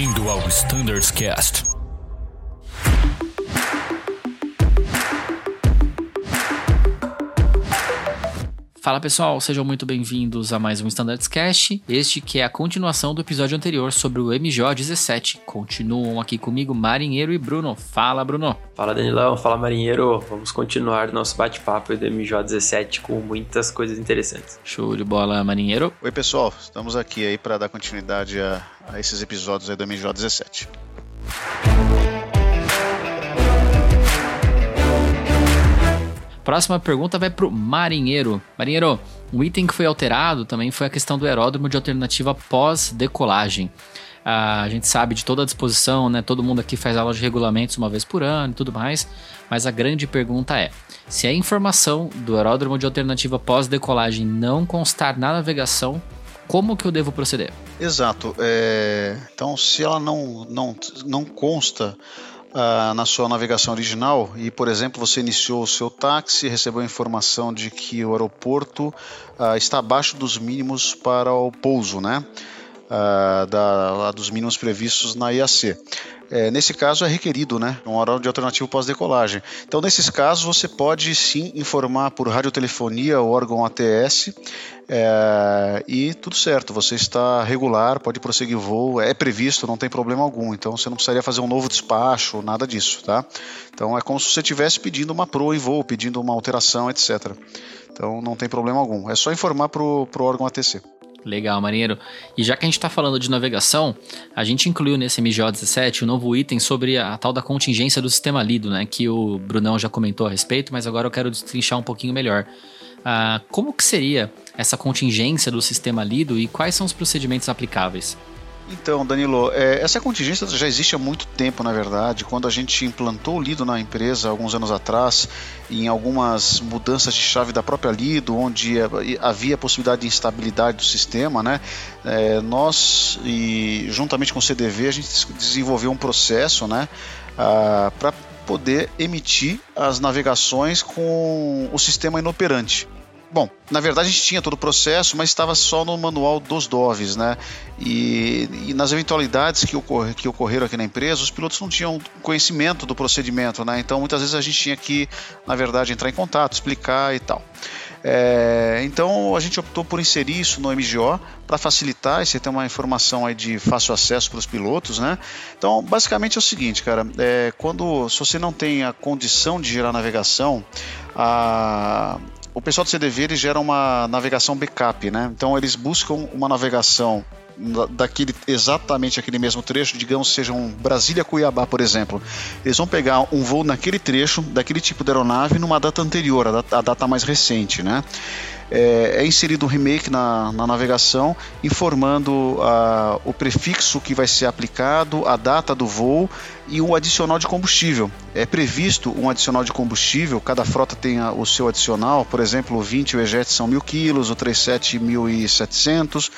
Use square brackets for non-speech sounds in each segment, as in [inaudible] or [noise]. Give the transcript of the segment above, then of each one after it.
Bem-vindo ao Standards Cast. Fala pessoal, sejam muito bem-vindos a mais um Standards Cast. Este que é a continuação do episódio anterior sobre o MJ17. Continuam aqui comigo Marinheiro e Bruno. Fala, Bruno. Fala, Danilão. Fala, Marinheiro. Vamos continuar nosso bate-papo do MJ17 com muitas coisas interessantes. Show de bola, Marinheiro. Oi, pessoal. Estamos aqui aí para dar continuidade a, a, esses episódios aí do MJ17. Próxima pergunta vai pro marinheiro. Marinheiro, um item que foi alterado também foi a questão do aeródromo de alternativa pós-decolagem. a gente sabe de toda a disposição, né? Todo mundo aqui faz aula de regulamentos uma vez por ano e tudo mais. Mas a grande pergunta é: se a informação do aeródromo de alternativa pós-decolagem não constar na navegação, como que eu devo proceder? Exato. É... Então, se ela não, não, não consta ah, na sua navegação original e, por exemplo, você iniciou o seu táxi, recebeu a informação de que o aeroporto ah, está abaixo dos mínimos para o pouso, né? Ah, da, dos mínimos previstos na IAC. É, nesse caso é requerido né, um horário de alternativo pós-decolagem. Então, nesses casos, você pode sim informar por radiotelefonia o órgão ATS é, e tudo certo, você está regular, pode prosseguir o voo, é previsto, não tem problema algum. Então, você não precisaria fazer um novo despacho, nada disso. Tá? Então, é como se você estivesse pedindo uma PRO em voo, pedindo uma alteração, etc. Então, não tem problema algum. É só informar para o órgão ATC. Legal, marinheiro. E já que a gente está falando de navegação, a gente incluiu nesse MGO 17 um novo item sobre a, a, tal da contingência do sistema Lido, né? Que o Brunão já comentou a respeito, mas agora eu quero destrinchar um pouquinho melhor. Ah, como que seria essa contingência do sistema Lido e quais são os procedimentos aplicáveis? Então, Danilo, é, essa contingência já existe há muito tempo, na verdade. Quando a gente implantou o Lido na empresa, alguns anos atrás, em algumas mudanças de chave da própria Lido, onde havia a possibilidade de instabilidade do sistema, né? É, nós, e juntamente com o CDV, a gente desenvolveu um processo, né? para poder emitir as navegações com o sistema inoperante. Bom, na verdade a gente tinha todo o processo, mas estava só no manual dos DOVs, né? E, e, nas eventualidades que, ocorre, que ocorreram aqui na empresa, os pilotos não tinham conhecimento do procedimento, né? Então muitas vezes a gente tinha que, na verdade, entrar em contato, explicar e tal. É, então a gente optou por inserir isso no MGO para facilitar e você ter uma informação aí de fácil acesso para os pilotos, né? Então basicamente é o seguinte, cara, é, quando se você não tem a condição de gerar navegação, a o pessoal do CDV ele gera uma navegação backup, né? Então eles buscam uma navegação daquele exatamente aquele mesmo trecho, digamos seja um Brasília Cuiabá, por exemplo. Eles vão pegar um voo naquele trecho, daquele tipo de aeronave, numa data anterior, a data, a data mais recente, né? é, é inserido um remake na, na navegação, informando uh, o prefixo que vai ser aplicado, a data do voo e um adicional de combustível. É previsto um adicional de combustível, cada frota tem o seu adicional, por exemplo, o 20 e o EJET são 1.000 kg, o 37 1.700,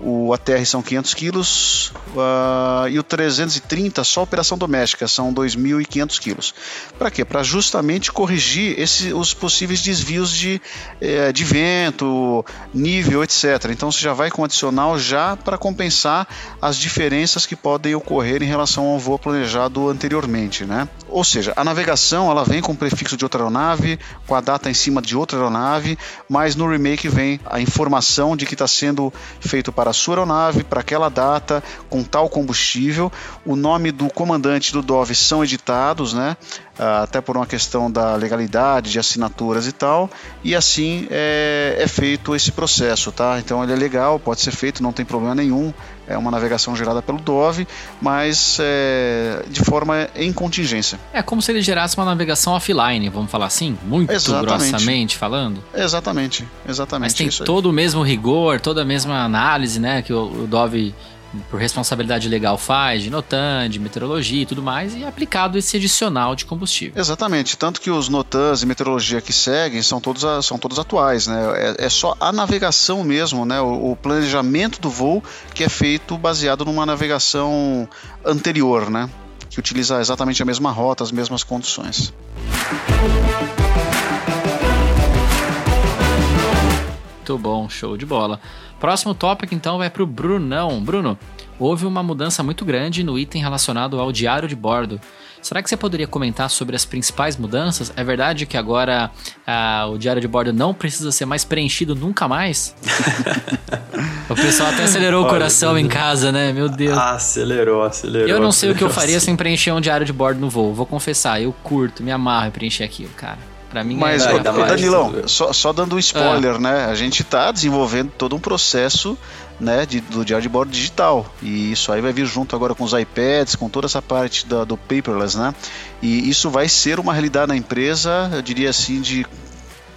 o ATR são 500 kg uh, e o 330 só operação doméstica são 2.500 kg. Para quê? Para justamente corrigir esse, os possíveis desvios de, eh, de vento, nível, etc. Então você já vai com adicional já para compensar as diferenças que podem ocorrer em relação ao voo planejado anteriormente, né? Ou seja, a navegação ela vem com o prefixo de outra aeronave, com a data em cima de outra aeronave, mas no remake vem a informação de que está sendo feito para a sua aeronave, para aquela data, com tal combustível. O nome do comandante do DOV são editados, né? Ah, até por uma questão da legalidade, de assinaturas e tal, e assim é, é feito esse processo, tá? Então ele é legal, pode ser feito, não tem problema nenhum, é uma navegação gerada pelo Dove, mas é, de forma em contingência. É como se ele gerasse uma navegação offline, vamos falar assim, muito exatamente. grossamente falando. Exatamente, exatamente. Mas tem todo o mesmo rigor, toda a mesma análise, né, que o, o Dove por responsabilidade legal faz, de NOTAN, de meteorologia e tudo mais, e é aplicado esse adicional de combustível. Exatamente, tanto que os NOTANs e meteorologia que seguem são todos, são todos atuais, né? É, é só a navegação mesmo, né? O, o, planejamento do voo que é feito baseado numa navegação anterior, né? Que utiliza exatamente a mesma rota, as mesmas condições. Muito bom, show de bola. Próximo tópico então vai para o Brunão. Bruno, houve uma mudança muito grande no item relacionado ao diário de bordo. Será que você poderia comentar sobre as principais mudanças? É verdade que agora ah, o diário de bordo não precisa ser mais preenchido nunca mais? [laughs] o pessoal até acelerou Olha, o coração em casa, né? Meu Deus. Acelerou, acelerou. Eu não sei acelerou, o que eu faria sem preencher um diário de bordo no voo. Vou confessar, eu curto, me amarro em preencher aquilo, cara. Pra mim Mas, é, Danilão, só, só, dando um spoiler, ah. né? A gente tá desenvolvendo todo um processo né, de, do diário de bordo digital. E isso aí vai vir junto agora com os iPads, com toda essa parte da, do paperless, né? E isso vai ser uma realidade na empresa, eu diria assim, de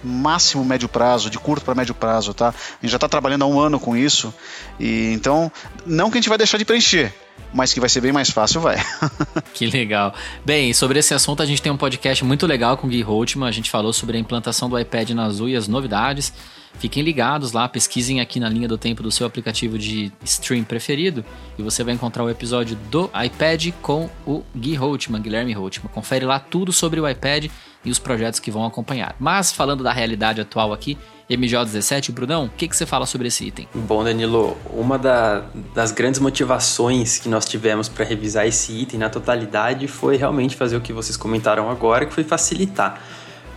máximo médio prazo, de curto para médio prazo, tá? A gente já está trabalhando há um ano com isso. E então, não que a gente vai deixar de preencher, mas que vai ser bem mais fácil, vai. [laughs] que legal. Bem, sobre esse assunto a gente tem um podcast muito legal com o Gui Holtman. A gente falou sobre a implantação do iPad na Azul e as novidades. Fiquem ligados lá, pesquisem aqui na linha do tempo do seu aplicativo de stream preferido e você vai encontrar o episódio do iPad com o Gui Holtman, Guilherme Holtman. Confere lá tudo sobre o iPad e os projetos que vão acompanhar. Mas falando da realidade atual aqui, MJ17, Brunão, o que, que você fala sobre esse item? Bom, Danilo, uma da, das grandes motivações que nós tivemos para revisar esse item na totalidade foi realmente fazer o que vocês comentaram agora, que foi facilitar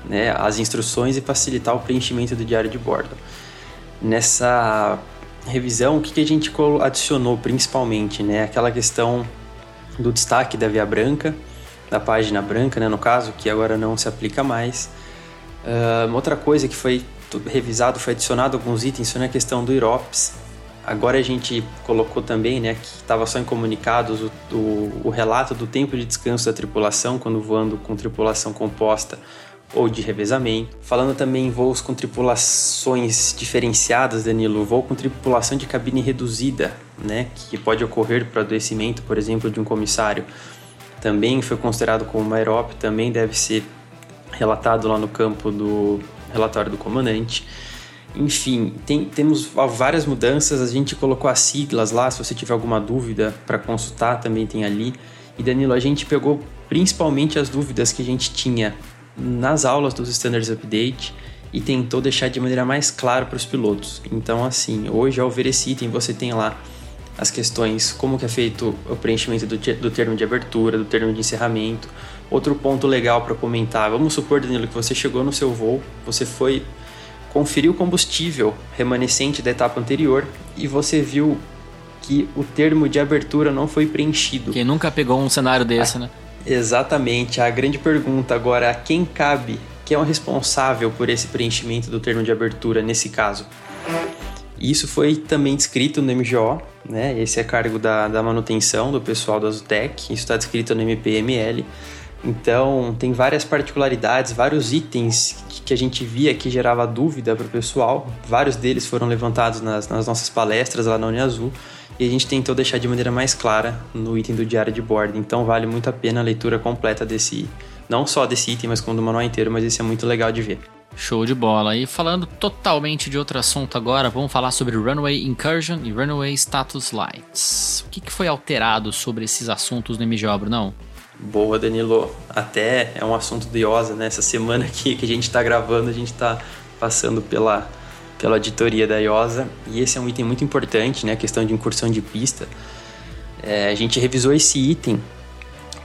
né, as instruções e facilitar o preenchimento do diário de bordo. Nessa revisão, o que, que a gente adicionou principalmente? Né? Aquela questão do destaque da via branca, da página branca, né, no caso, que agora não se aplica mais. Uh, outra coisa que foi revisado, foi adicionado alguns itens, foi na questão do IROPS. Agora a gente colocou também, né, que estava só em comunicados o, o, o, relato do tempo de descanso da tripulação quando voando com tripulação composta ou de revezamento. Falando também em voos com tripulações diferenciadas, Danilo, voo com tripulação de cabine reduzida, né, que pode ocorrer para adoecimento, por exemplo, de um comissário, também foi considerado como uma aeróp, também deve ser relatado lá no campo do relatório do comandante. Enfim, tem, temos várias mudanças, a gente colocou as siglas lá, se você tiver alguma dúvida para consultar, também tem ali. E Danilo, a gente pegou principalmente as dúvidas que a gente tinha nas aulas dos Standards Update e tentou deixar de maneira mais clara para os pilotos. Então, assim, hoje ao ver esse item, você tem lá as questões como que é feito o preenchimento do, do termo de abertura, do termo de encerramento, Outro ponto legal para comentar: vamos supor, Danilo, que você chegou no seu voo, você foi conferir o combustível remanescente da etapa anterior e você viu que o termo de abertura não foi preenchido. Quem nunca pegou um cenário desse, né? Exatamente. A grande pergunta agora: a quem cabe? Quem é o responsável por esse preenchimento do termo de abertura nesse caso? Isso foi também descrito no MGO, né? Esse é cargo da, da manutenção do pessoal da Azutec, isso está descrito no MPML. Então, tem várias particularidades, vários itens que a gente via que gerava dúvida para o pessoal. Vários deles foram levantados nas, nas, nossas palestras lá na Uniazul e a gente tentou deixar de maneira mais clara no item do diário de bordo. Então, vale muito a pena a leitura completa desse, não só desse item, mas como do manual inteiro, mas esse é muito legal de ver. Show de bola. E falando totalmente de outro assunto agora, vamos falar sobre Runway Incursion e Runway Status Lights. O que, que foi alterado sobre esses assuntos no MGO, não? Boa, Danilo. Até é um assunto de IOSA, né? Essa semana aqui que a gente está gravando, a gente está passando pela, pela auditoria da IOSA e esse é um item muito importante, né? A questão de incursão de pista. É, a gente revisou esse item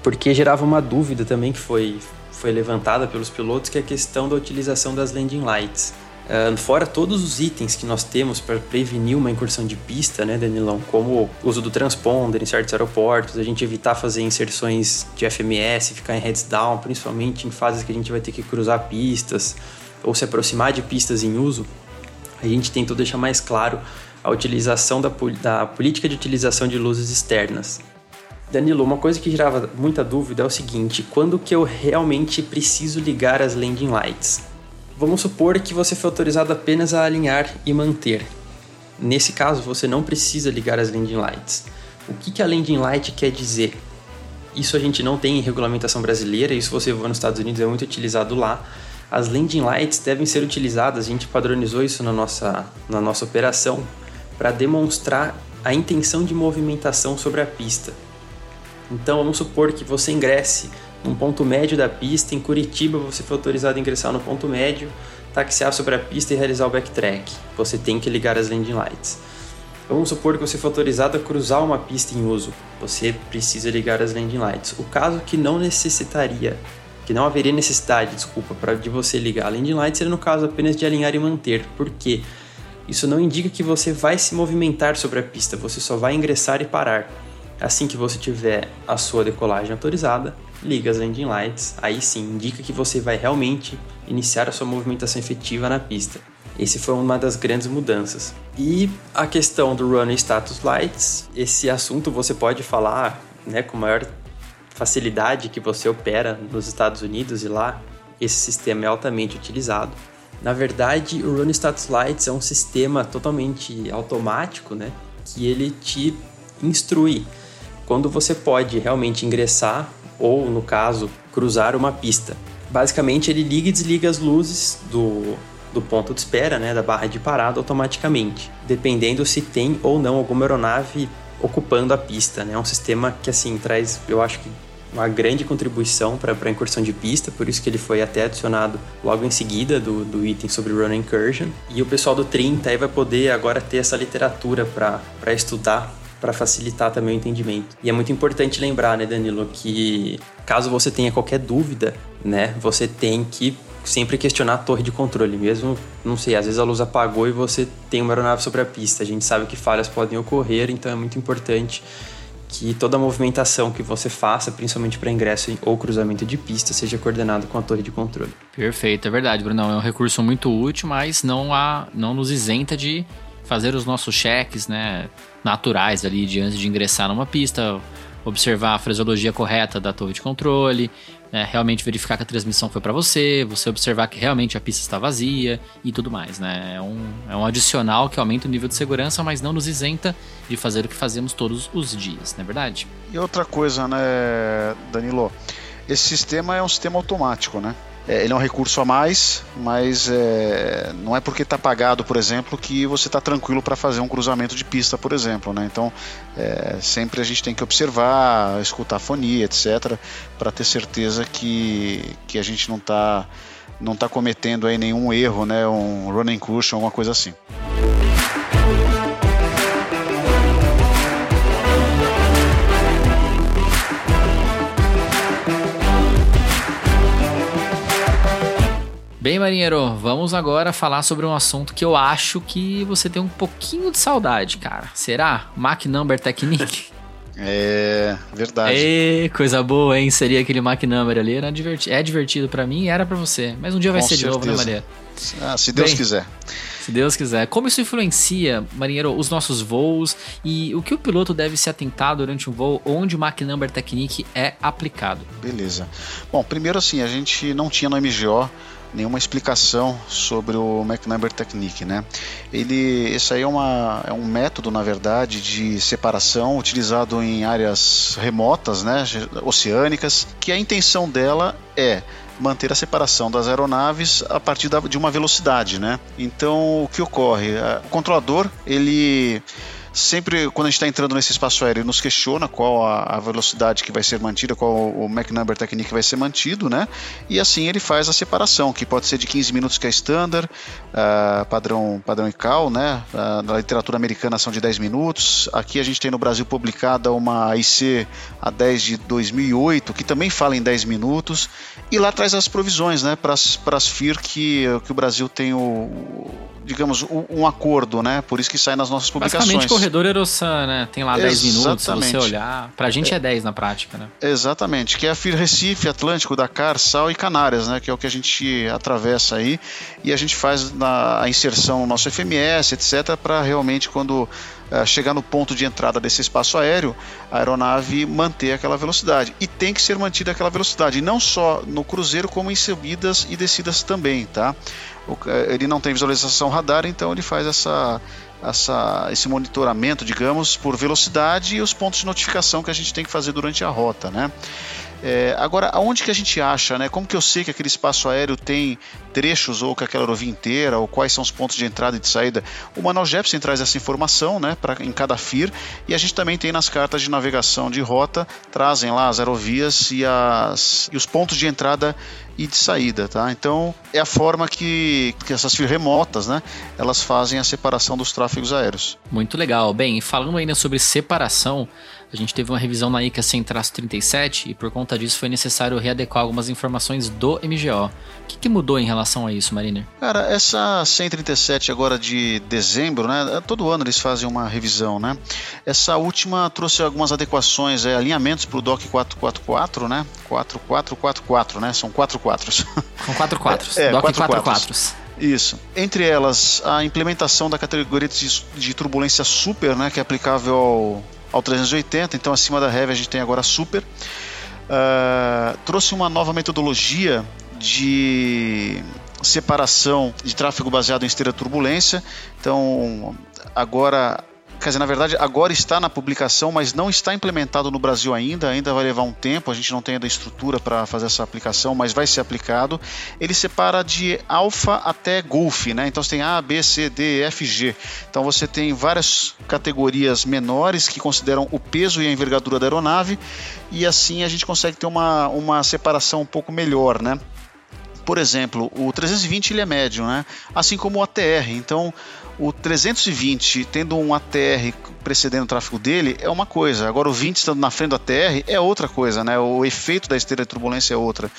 porque gerava uma dúvida também que foi, foi levantada pelos pilotos, que é a questão da utilização das landing lights. Uh, fora todos os itens que nós temos para prevenir uma incursão de pista, né, Danilão? Como o uso do transponder em certos aeroportos, a gente evitar fazer inserções de FMS, ficar em heads down, principalmente em fases que a gente vai ter que cruzar pistas ou se aproximar de pistas em uso, a gente tentou deixar mais claro a utilização da, da política de utilização de luzes externas. Danilo, uma coisa que gerava muita dúvida é o seguinte: quando que eu realmente preciso ligar as landing lights? Vamos supor que você foi autorizado apenas a alinhar e manter. Nesse caso, você não precisa ligar as landing lights. O que, que a landing light quer dizer? Isso a gente não tem em regulamentação brasileira, isso você voa nos Estados Unidos é muito utilizado lá. As landing lights devem ser utilizadas, a gente padronizou isso na nossa, na nossa operação, para demonstrar a intenção de movimentação sobre a pista. Então vamos supor que você ingresse um ponto médio da pista. Em Curitiba, você foi autorizado a ingressar no ponto médio, taxiar sobre a pista e realizar o backtrack. Você tem que ligar as landing lights. Vamos supor que você for autorizado a cruzar uma pista em uso. Você precisa ligar as landing lights. O caso que não necessitaria, que não haveria necessidade, desculpa, para de você ligar a landing light seria no caso apenas de alinhar e manter. Por quê? Isso não indica que você vai se movimentar sobre a pista, você só vai ingressar e parar. Assim que você tiver a sua decolagem autorizada, liga as landing lights, aí sim indica que você vai realmente iniciar a sua movimentação efetiva na pista. Esse foi uma das grandes mudanças. E a questão do Running Status Lights, esse assunto você pode falar né, com maior facilidade que você opera nos Estados Unidos e lá esse sistema é altamente utilizado. Na verdade, o Running Status Lights é um sistema totalmente automático, né, que ele te instrui quando você pode realmente ingressar ou, no caso, cruzar uma pista. Basicamente, ele liga e desliga as luzes do, do ponto de espera, né, da barra de parada automaticamente, dependendo se tem ou não alguma aeronave ocupando a pista. Né? É um sistema que assim traz, eu acho que uma grande contribuição para a incursão de pista, por isso que ele foi até adicionado logo em seguida do, do item sobre Run Incursion. E o pessoal do 30 aí vai poder agora ter essa literatura para estudar, para facilitar também o entendimento. E é muito importante lembrar, né, Danilo, que caso você tenha qualquer dúvida, né, você tem que sempre questionar a torre de controle, mesmo, não sei, às vezes a luz apagou e você tem uma aeronave sobre a pista. A gente sabe que falhas podem ocorrer, então é muito importante que toda movimentação que você faça, principalmente para ingresso ou cruzamento de pista, seja coordenado com a torre de controle. Perfeito, é verdade, Brunão. É um recurso muito útil, mas não, há, não nos isenta de fazer os nossos cheques né, naturais ali de antes de ingressar numa pista, observar a fraseologia correta da torre de controle, né, realmente verificar que a transmissão foi para você, você observar que realmente a pista está vazia e tudo mais. Né? É, um, é um adicional que aumenta o nível de segurança, mas não nos isenta de fazer o que fazemos todos os dias, não é verdade? E outra coisa, né, Danilo? Esse sistema é um sistema automático, né? É, ele é um recurso a mais, mas é, não é porque está pagado, por exemplo, que você está tranquilo para fazer um cruzamento de pista, por exemplo. Né? Então, é, sempre a gente tem que observar, escutar a fonia, etc., para ter certeza que, que a gente não está não tá cometendo aí nenhum erro, né? um running cushion, alguma coisa assim. Bem, marinheiro, vamos agora falar sobre um assunto que eu acho que você tem um pouquinho de saudade, cara. Será? Mac Number Technique? [laughs] É, verdade. Ê, coisa boa, hein? Seria aquele Mac Number ali. Era divertido, é divertido para mim e era para você. Mas um dia vai Com ser certeza. de novo, né, Maria? Ah, se Deus Bem, quiser. Se Deus quiser. Como isso influencia, marinheiro, os nossos voos e o que o piloto deve se atentar durante um voo onde o Mac Number Technique é aplicado? Beleza. Bom, primeiro assim, a gente não tinha no MGO nenhuma explicação sobre o McNumber Technique, né? Ele, esse aí é, uma, é um método, na verdade, de separação utilizado em áreas remotas, né, oceânicas, que a intenção dela é manter a separação das aeronaves a partir da, de uma velocidade, né? Então, o que ocorre? O controlador, ele sempre quando a gente está entrando nesse espaço aéreo, nos questiona qual a, a, velocidade que vai ser mantida, qual o Mach Number Technique vai ser mantido, né? E assim ele faz a separação, que pode ser de 15 minutos que é standard, uh, padrão, padrão ICAO, né? Uh, na literatura americana são de 10 minutos. Aqui a gente tem no Brasil publicada uma IC A10 de 2008, que também fala em 10 minutos. E lá traz as provisões, né? Para as FIR que, que o Brasil tem o digamos, um acordo, né? Por isso que sai nas nossas publicações. Basicamente, corredor Erosan, né? Tem lá 10 minutos, se você olhar. Pra gente é 10 na prática, né? Exatamente, que é a FIR Recife, Atlântico, Dakar, Sal e Canárias, né? Que é o que a gente atravessa aí e a gente faz na, a inserção no nosso FMS, etc., para realmente quando chegar no ponto de entrada desse espaço aéreo, a aeronave manter aquela velocidade. E tem que ser mantida aquela velocidade, não só no cruzeiro, como em subidas e descidas também, tá? ele não tem visualização radar, então ele faz essa, essa, esse monitoramento, digamos, por velocidade e os pontos de notificação que a gente tem que fazer durante a rota, né? É, agora, aonde que a gente acha, né? Como que eu sei que aquele espaço aéreo tem trechos ou que aquela aerovia inteira, ou quais são os pontos de entrada e de saída? O Manual Jepsen traz essa informação, né? Pra, em cada FIR e a gente também tem nas cartas de navegação de rota trazem lá as aerovias e, as, e os pontos de entrada e de saída, tá? Então é a forma que, que essas FIR remotas, né, elas fazem a separação dos tráfegos aéreos. Muito legal. Bem, falando ainda sobre separação, a gente teve uma revisão na ICA 100-37 e por conta disso foi necessário readequar algumas informações do MGO. O que, que mudou em relação a isso, Mariner? Cara, essa 137 agora de dezembro, né? Todo ano eles fazem uma revisão, né? Essa última trouxe algumas adequações, é, alinhamentos para o DOC 444, né? 4444, né? São quatro quatros. São quatro [laughs] quatros. É, DOC quatro, quatro quatros. Isso. Entre elas, a implementação da categoria de, de turbulência super, né, que é aplicável ao, ao 380, então acima da Heavy a gente tem agora a Super. Uh, trouxe uma nova metodologia de separação de tráfego baseado em esteira turbulência. Então, agora quer dizer, na verdade, agora está na publicação, mas não está implementado no Brasil ainda, ainda vai levar um tempo, a gente não tem ainda estrutura para fazer essa aplicação, mas vai ser aplicado. Ele separa de alfa até golf, né? Então você tem A, B, C, D, F, G. Então você tem várias categorias menores que consideram o peso e a envergadura da aeronave, e assim a gente consegue ter uma, uma separação um pouco melhor, né? Por exemplo, o 320 ele é médio, né? Assim como o ATR. Então, o 320 tendo um ATR precedendo o tráfego dele é uma coisa, agora o 20 estando na frente do ATR é outra coisa, né? O efeito da esteira de turbulência é outra.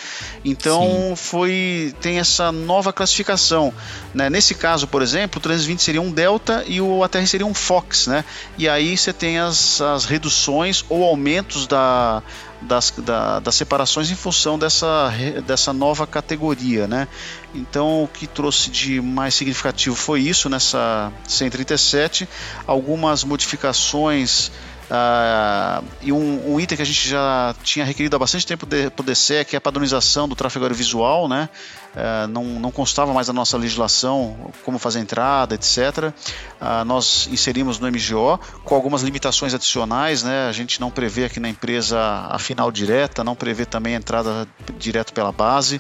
Então Sim. foi tem essa nova classificação, né? Nesse caso, por exemplo, o 320 seria um delta e o ATR seria um fox, né? E aí você tem as, as reduções ou aumentos da das, da, das separações em função dessa, dessa nova categoria, né? Então, o que trouxe de mais significativo foi isso nessa 137, algumas modificações uh, e um, um, item que a gente já tinha requerido há bastante tempo para o DCE, que é a padronização do tráfego visual, né? Uh, não, não constava mais na nossa legislação como fazer entrada, etc. Ah, nós inserimos no MGO com algumas limitações adicionais, né? A gente não prevê aqui na empresa a final direta, não prevê também a entrada direto pela base.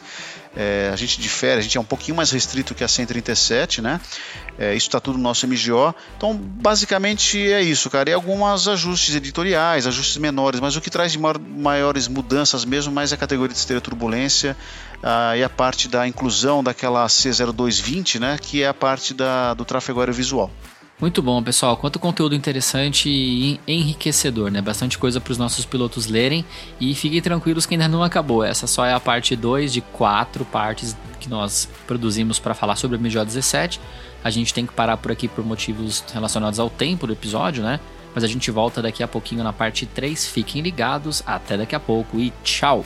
É, a gente difere, a gente é um pouquinho mais restrito que a 137, né? É, isso está tudo no nosso MGO. Então, basicamente é isso, cara. E alguns ajustes editoriais, ajustes menores, mas o que traz de maior, maiores mudanças mesmo, mais é a categoria de esteira turbulência ah, e a parte da inclusão daquela C0220, né? Que é a parte da, do tráfego aéreo visual. Muito bom, pessoal. Quanto conteúdo interessante e enriquecedor, né? Bastante coisa para os nossos pilotos lerem. E fiquem tranquilos que ainda não acabou. Essa só é a parte 2 de quatro partes que nós produzimos para falar sobre o MJ 17. A gente tem que parar por aqui por motivos relacionados ao tempo do episódio, né? Mas a gente volta daqui a pouquinho na parte 3. Fiquem ligados. Até daqui a pouco e tchau!